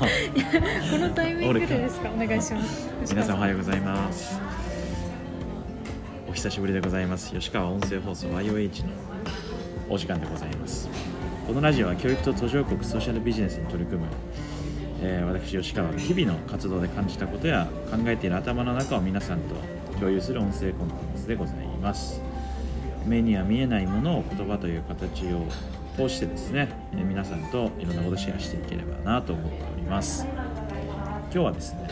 このタイミングでですか？お願いします。皆さんおはようございますお久しぶりでございます。吉川音声放送 YOH のお時間でございます。このラジオは教育と途上国ソーシャルビジネスに取り組む、えー私吉川が日々の活動で感じたことや考えている頭の中を皆さんと共有する音声コンテンツでございます。目には見えないものを言葉という形を通してですね、えー皆さんといろんなことをシェアしていければなと思っております。今日はですね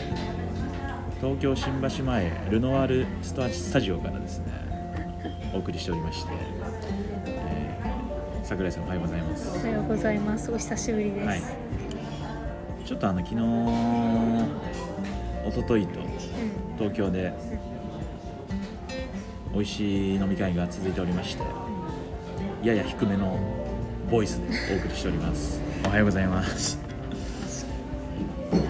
東京新橋前ルノワールスタスタジオからですねお送りしておりまして、えー桜井さんおはようございます。おはようございます。お久しぶりです、はい。ちょっとあの昨日一昨日と東京で美味しい飲み会が続いておりましてやや低めのボイスでお送りしております。おはようございます。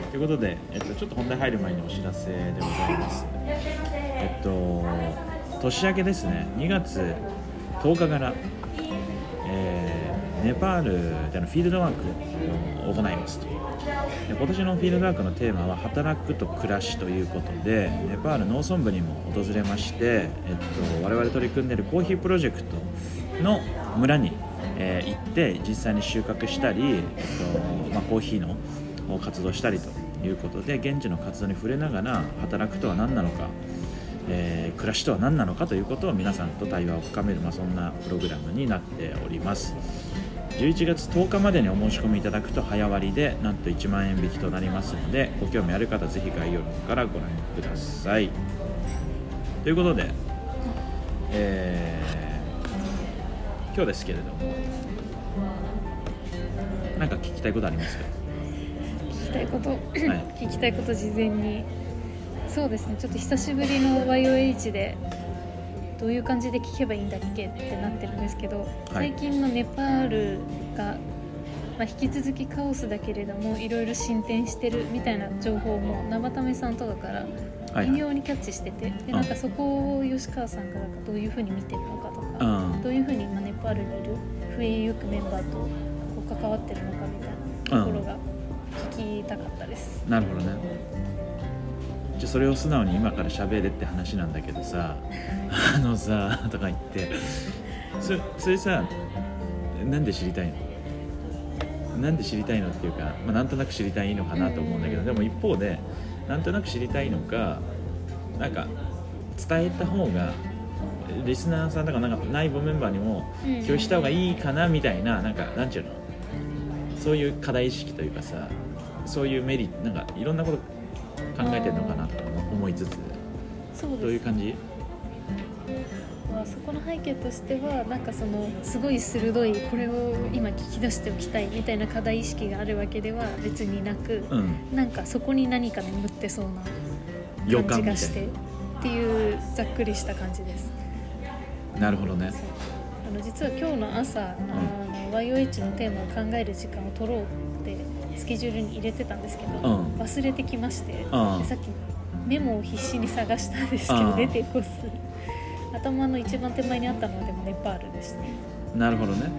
ということで、えっと、ちょっと本題入る前にお知らせでございます。えっと年明けですね。2月10日から、えーネパールでのフィールドワークを行いますと。で今年のフィールドワークのテーマは働くと暮らしということでネパール農村部にも訪れまして、えっと、我々取り組んでいるコーヒープロジェクトの村に、えー行って実際に収穫したり、えっとまあ、コーヒーの活動したりということで現地の活動に触れながら働くとは何なのか、えー暮らしとは何なのかということを皆さんと対話を深める、まあ、そんなプログラムになっております。11月10日までにお申し込みいただくと早割でなんと1万円引きとなりますのでご興味ある方はぜひ概要欄からご覧ください。ということで、えー今日ですけれども。何か聞きたいことありますか？聞きたいこと、聞きたいこと事前に。そうですねちょっと久しぶりの YOH でどういう感じで聞けばいいんだっけってなってるんですけど、最近のネパールが、まあ、引き続きカオスだけれどもいろいろ進展してるみたいな情報も生田目さんとかからはい微妙にキャッチしてて、でなんかそこを吉川さんがどういうふうに見てるのかとか、うん。どういうふうに今ネパールにいる増えゆくメンバーとこう関わってるのかみたいなところが聞きたかったです。なるほどね。じゃあそれを素直に今から喋れって話なんだけどさ あのさとか言って。そそれさなんで知りたいの？なんで知りたいのっていうか、まあ、なんとなく知りたいのかなと思うんだけどでも一方でなんとなく知りたいのかなんか伝えた方がリスナーさんとかなんか内部メンバーにもうん共有した方がいいかなみたいななんかなんちゅうの？そういう課題意識というかさそういうメリットなんかいろんなこと考えてるのかなと思いつつそうどういう感じ？まあ、そこの背景としてはなんかそのすごい鋭いこれを今聞き出しておきたいみたいな課題意識があるわけでは別になく、うん。なんかそこに何か眠ってそう予な感じがしてっていうざっくりした感じです。ななるほどね。あの実は今日の朝、あの YOH のテーマを考える時間を取ろうってスケジュールに入れてたんですけど、うん。忘れてきまして、うん。でさっきメモを必死に探したんですけど、うん。出てこず。頭の一番手前にあったのはでもネパールでしたね。なるほどね。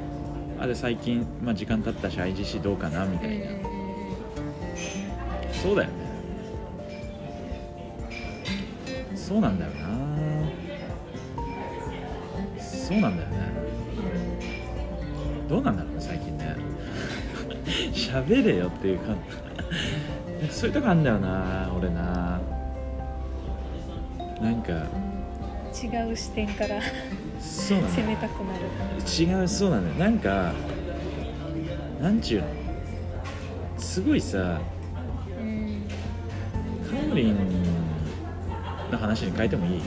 あで最近、まあ、時間経ったし IGC どうかなみたいな、そうだよね。そうなんだよなそうなんだよね。どうなんだろうね最近ね。喋れよっていうかそういうとこあんだよな俺な。なんか。違う視点からそうな攻めたくなる。違うそうなんだよ。なんかなんちゅうの。すごいさうん。カオリンの話に変えてもいい？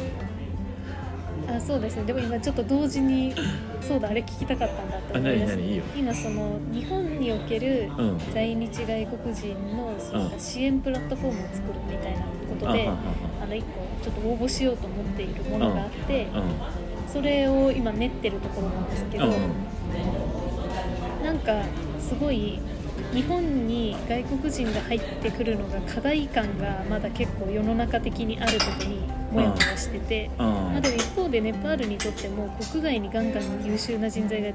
あそうですね。でも今ちょっと同時にそうだあれ聞きたかったんだってあ思い出し今その日本におけるうん。在日外国人のそういった支援プラットフォームを作るみたいなことで、あの一個ちょっと応募しようと思っているものがあって、はそれを今練ってるところなんですけど、うなんかすごい日本に外国人が入ってくるのが課題感がまだ結構世の中的にあることにモヤモヤしてて。うん。まあ、でも一方でネパールにとっても国外にガンガン優秀な人材が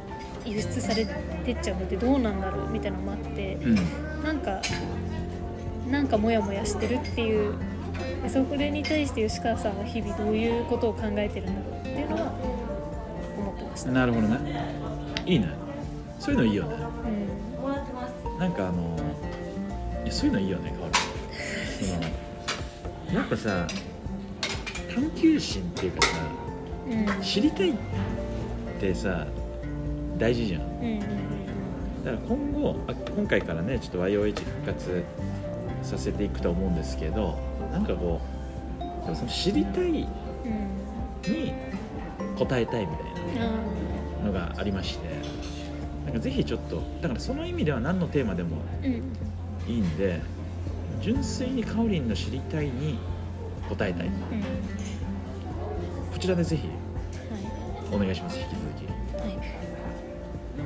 輸出されてっちゃうのってどうなんだろうみたいなのもあってうん。なんかなんかモヤモヤしてるっていう。でそこに対して吉川さんは日々どういうことを考えてるんだろうっていうのは思ってました。なるほどね。いいね。そういうのいいよね。うん。なんかあのいやそういうのいいよね変わるそのやっぱさ探求心っていうかさうん。知りたいってさ大事じゃん。うんうんだから今後あ今回からねちょっと YOH 復活させていくと思うんですけどなんかこうでもその知りたいにうん答えたいみたいなあのがありましてなんかぜひちょっとだからその意味では何のテーマでもいいんで純粋にカオリンの知りたいに答えたい。うん。こちらでぜひはお願いします引き続き。いはい。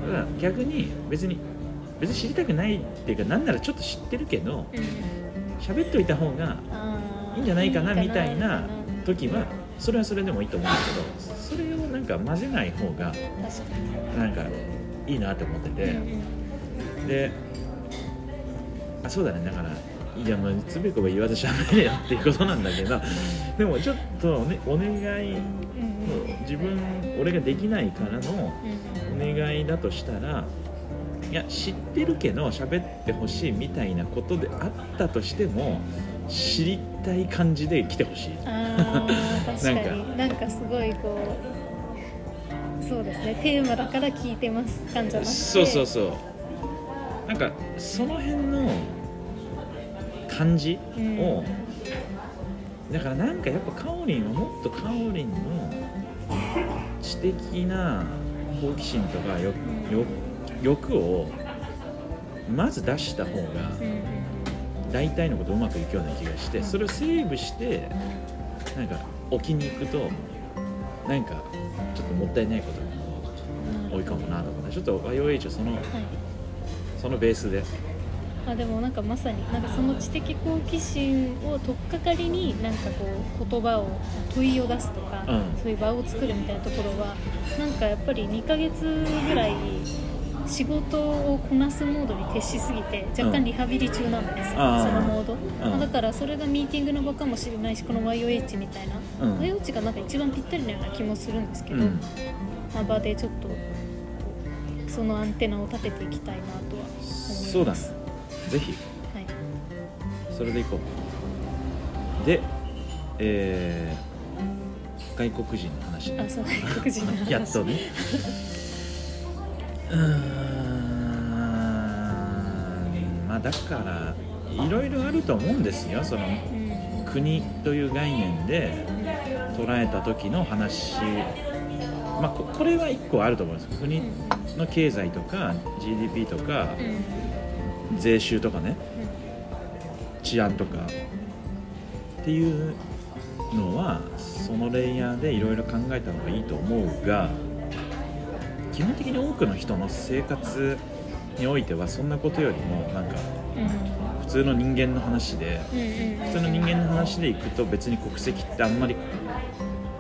だから逆に別に別に知りたくないっていうかなんならちょっと知ってるけどうん。喋っておいた方がいいんじゃないかないみたいなみ時はそれはそれでもいいと思うんだけどそれをなんか混ぜない方がなんかいいなって思ってて、であそうだね。だからいやもうつべこべ言わずしゃべれよっていうことなんだけどでもちょっと、ね、お願い自分俺ができないからのうん。お願いだとしたらいや知ってるけど喋ってほしいみたいなことであったとしても知りたい感じで来てほしい。あー 確かなんになんかすごいこうそうですね。テーマだから聞いてます。感じゃなくて。そうそうそう。なんかその辺の感じを、だからなんかやっぱカオリンはもっとカオリンの知的な好奇心とか欲をまず出した方がうん。うん大体のことうまくいくような気がしてそれをセーブしてなんか置きに行くとなんかちょっともったいないことが多いかもなとかねちょっと YOH はそのはい。そのベースであでもなんかまさになんかその知的好奇心を取っかかりになんかこう言葉を問いを出すとか、うん。そういう場を作るみたいなところはなんかやっぱり2ヶ月ぐらい仕事をこなすモードに徹しすぎて若干リハビリ中なんですよ、あー。そのモード、ん。まあだからそれがミーティングの場かもしれないしこの YOH みたいな、うん。YOH がなんか一番ぴったりなような気もするんですけど、うん。まあ、場でちょっとそのアンテナを立てていきたいなとは思いますぜひ。はい。それでいこう。でえー外国人の話ね。あそう外国人の話。やっとね。うーん。まあだからいろいろあると思うんですよ。そのうん。国という概念で捉えた時の話。まあここれは一個あると思うんです。国の経済とか GDP とかうん税収とかね治安とかっていうのはそのレイヤーでいろいろ考えた方がいいと思うが基本的に多くの人の生活においてはそんなことよりもなんかうん普通の人間の話で普通の人間の話でいくと別に国籍ってあんまり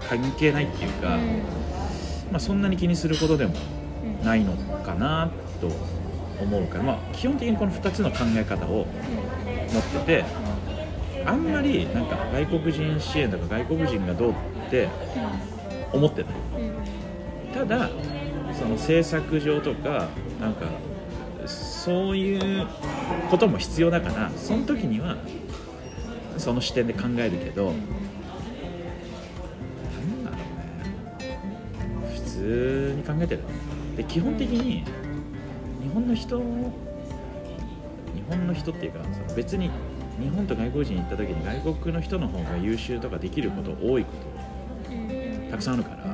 関係ないっていうか、まあ、そんなに気にすることでもうんないのかなと思うから、まあ、基本的にこの2つの考え方を持っててあんまりなんか外国人支援とか外国人がどうって思ってない。ただその政策上とかなんかそういうことも必要だからその時にはその視点で考えるけどなんだろうね。普通に考えてる。で基本的に本の人日本の人っていうかその別に日本と外国人に行った時に外国の人の方が優秀とかできること多いこうん。とたくさんあるから、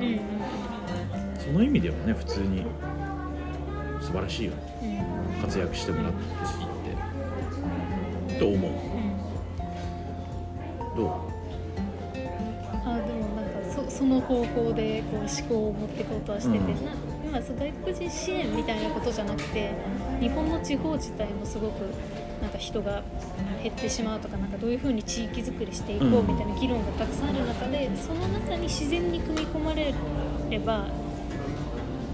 その意味ではね普通に素晴らしいようん。活躍してもらっていって。と思う。どう？あでもなんかそその方向でこう思考を持っていこうとはしてて、うんなまあ、そう外国人支援みたいなことじゃなくて日本の地方自体もすごくなんか人が減ってしまうとかなんかどういうふうに地域づくりしていこうみたいな議論がたくさんある中で、その中に自然に組み込まれれば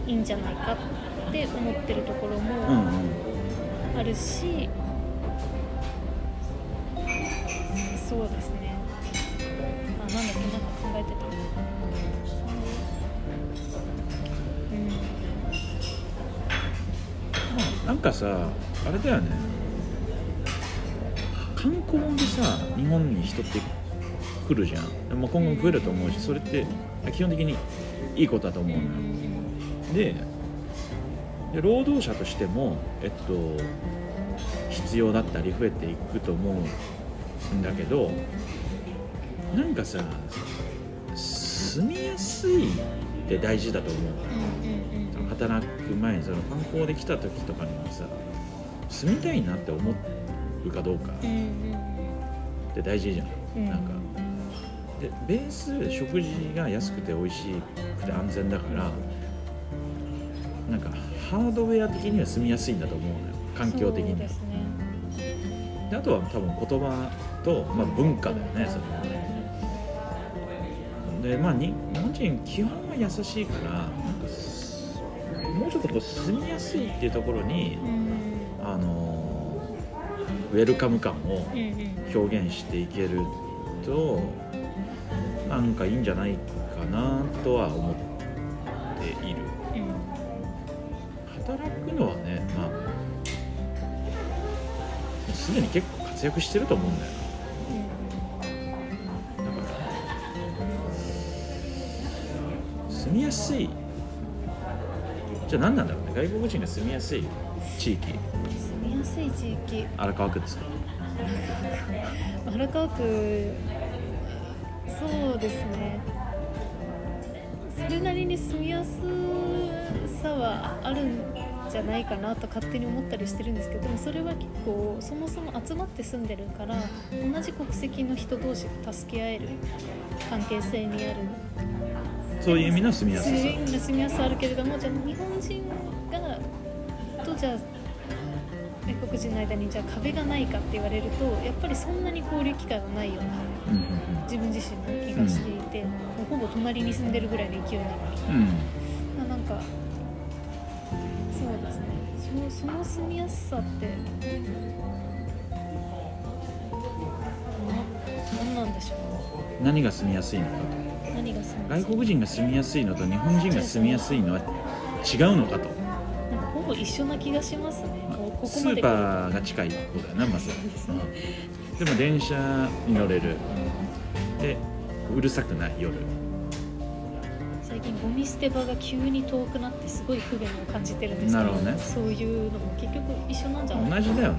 いいんじゃないかって思ってるところうんもあるし、そうですね。あなんだっけなんか考えてたなんかさあれだよね。観光でさ日本に人って来るじゃん。でも今後増えると思うしそれって基本的にいいことだと思うのよ。でで労働者としてもえっと必要だったり増えていくと思うんだけどなんかさ住みやすいって大事だと思うんうんその働く前にその観光で来た時とかにもさ住みたいなって思うかどうかって大事じゃん、うん。なんか。でベース食事が安くて美味しくて安全だからなんかハードウェア的には住みやすいんだと思うのよ。環境的には。ね。であとは多分言葉と、まあ、文化だよねそれはね。でまあに日本人基本は優しいからなんかすもうちょっとこう住みやすいっていうところにうん。あのウェルカム感をうんうん。表現していけるとなんかいいんじゃないかなとは思っている。うん働くのはねまあもうすでに結構活躍してると思うんだよな。だから住みやすいじゃあ何なんだろうね。外国人が住みやすい地域。住みやすい地域。荒川区ですか？荒川区そうですね。それなりに住みやすさはあるんじゃないかなと勝手に思ったりしてるんですけどでもそれは結構そもそも集まって住んでるから同じ国籍の人同士が助け合える関係性にあるそういう意味の住みやすさ。そういう意味の住みやすさはあるけれどもじゃあ日本人がとじゃあ外国人の間にじゃあ壁がないかって言われるとやっぱりそんなに交流機会はないようなうんうん自分自身の気がしていて、もうほぼ隣に住んでるぐらいの勢いなのに、うん。うんまあ、なんかそうですね。そのその住みやすさってな何なんでしょう何が住みやすいのか何が住みとやすい外国人が住みやすいのと日本人が住みやすいのは違うのかと。なんかほぼ一緒な気がしますね。まあこうここスーパーが近い方だよなまず。そうん。でも電車に乗れる。でうるさくない夜。最近ゴミ捨て場が急に遠くなってすごい不便を感じてるんですけどなるほどね。そういうのも結局一緒なんじゃない同じだよな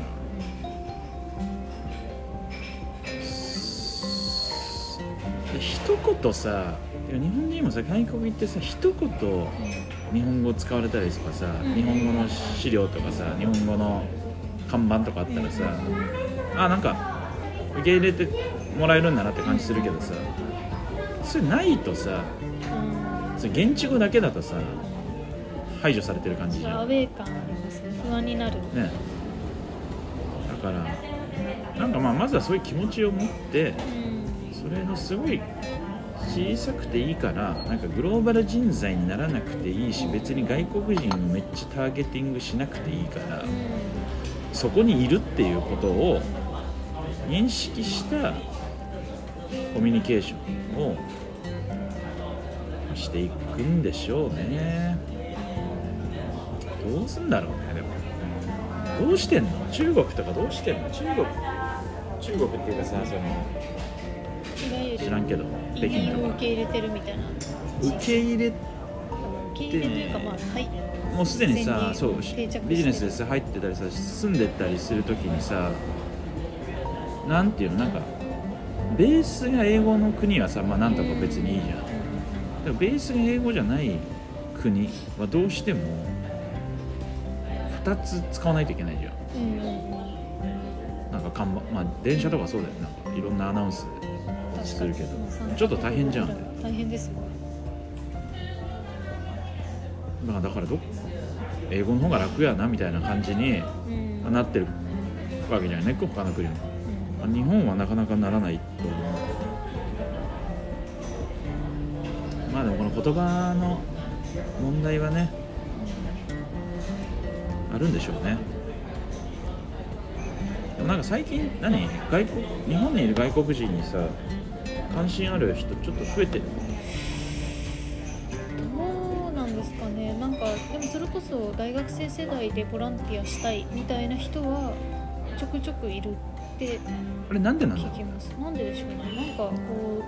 一言さ日本人もさ外国行ってさ一言日本語使われたりとかさん。日本語の資料とかさ日本語の看板とかあったらさあなんか受け入れてもらえるんだなって感じするけどさそれないとさうん。それ現地語だけだとさ排除されてる感じじゃん。アウェー感ありますね。不安になる。ね。だからなんかまあまずはそういう気持ちを持ってうんそれのすごい小さくていいからなんかグローバル人材にならなくていいし別に外国人をめっちゃターゲティングしなくていいからそこにいるっていうことを認識したコミュニケーションをしていくんでしょうね。どうすんだろうねでも。どうしてんの？中国とかどうしてんの？中国。中国っていうかさそのいわゆる知らんけど北移民京とかを受け入れてるみたいな。受け入れ受け入れというかまあはい。もうすでにさ自そうビジネスでさ入ってたりさ住んでったりするときにさなんていうのなんかベースが英語の国はさまあなんとか別にいいじゃん。でもベースが英語じゃない国はどうしても2つ使わないといけないじゃん。うんなんか看板まあ電車とかそうだよなんかいろんなアナウンスするけどちょっと大変じゃん。大変ですかまあだからど英語の方が楽やなみたいな感じにうん。なってるわけじゃないね他の国もうん。日本はなかなかならないと思う。まあでもこの言葉の問題はねあるんでしょうね。なんか最近何？外国日本にいる外国人にさ関心ある人ちょっと増えてる。どうなんですかね。なんかでもそれこそ大学生世代でボランティアしたいみたいな人はちょくちょくいるってあれなんでなんだ聞きますなんででしょう。ねなんかこう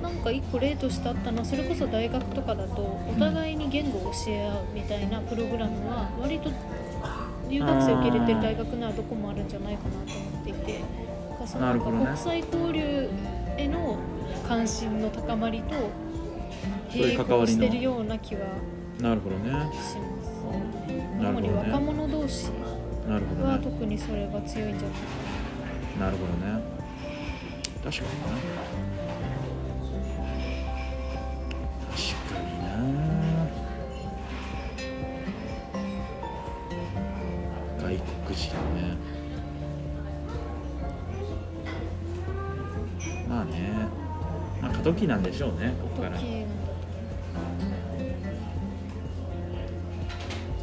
うなんか一個例としてあったのはそれこそ大学とかだとお互いに言語を教え合うみたいなプログラムは割と留学生受け入れてる大学ならどこもあるんじゃないかなと思っていてなんかそのなるほどね。国際交流への関心の高まりとそういう並関わりの行してるような気はなるほどね。します。主に若者同士なるほどはね。特にそれが強いんじゃないかな。るほどね。確かになまあ過渡期なんでしょうねここから。と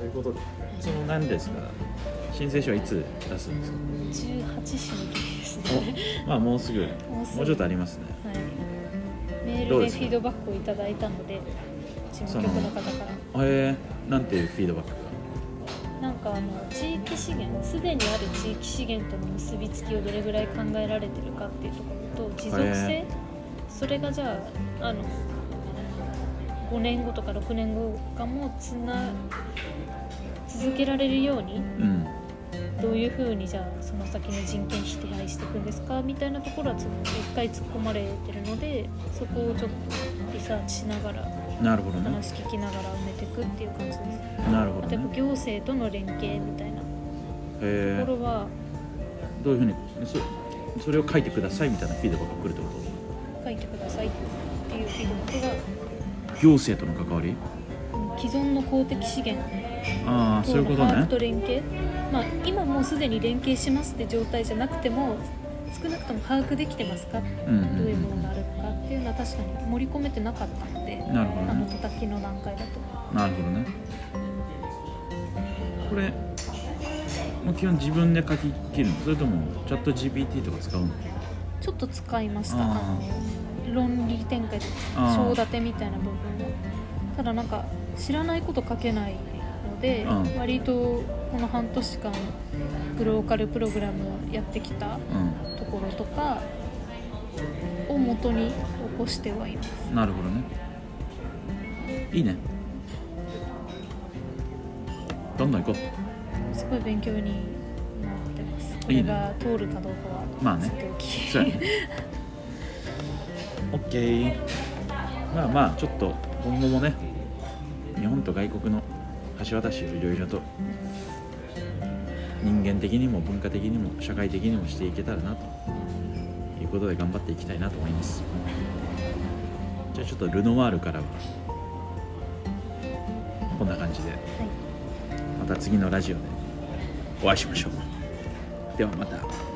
いうことでその何ですか？申請書はいつ出すんですか？と18締め切りですね。おまあもうすぐもうちょっとありますね。はい。メールでフィードバックをいただいたので事務局の方から。えー、なんていうフィードバックが？なんかあの地域資源すでにある地域資源との結びつきをどれぐらい考えられてるかっていうところと持続性へそれがじゃああの5年後とか6年後かもつな続けられるようにうんどういうふうにじゃあその先の人権否定していくんですかみたいなところはつ一回突っ込まれてるのでそこをちょっとリサーチしながらなるほどね。話聞きながら埋めていくっていう感じです。なるほどね。行政との連携みたいなとえころはー、どういうふうにそそれを書いてくださいみたいなフィードバックが来るってこ書いてくださいっていうフィードバックがと行政との関わり？うん既存の公的資源ああそういうこと連携、まあ、今もうすでに連携しますって状態じゃなくても少なくとも把握できてますか？うんうんどういうものがあるのかっていうのは確かに盛り込めてなかったのでなるほどあのね叩きの段階だと。なるほどね。これ基本自分で書き切るの？それともチャット GPT とか使うの？ちょっと使いました。あーあの論理展開とか立てみたいな部分をただなんか知らないこと書けないので、うん。割とこの半年間グローカルプログラムをやってきたうん。ところとかを元に起こしてはいます。なるほどね。いいね。どんどん行こう。すごい勉強にこいいね。れが通るかどうかはまあね。そうやね。OK まあまあちょっと今後もね日本と外国の橋渡しをいろいろと人間的にも文化的にも社会的にもしていけたらなということで頑張っていきたいなと思います。じゃあちょっとルノワールからはこんな感じで。はい。また次のラジオでお会いしましょうではまた。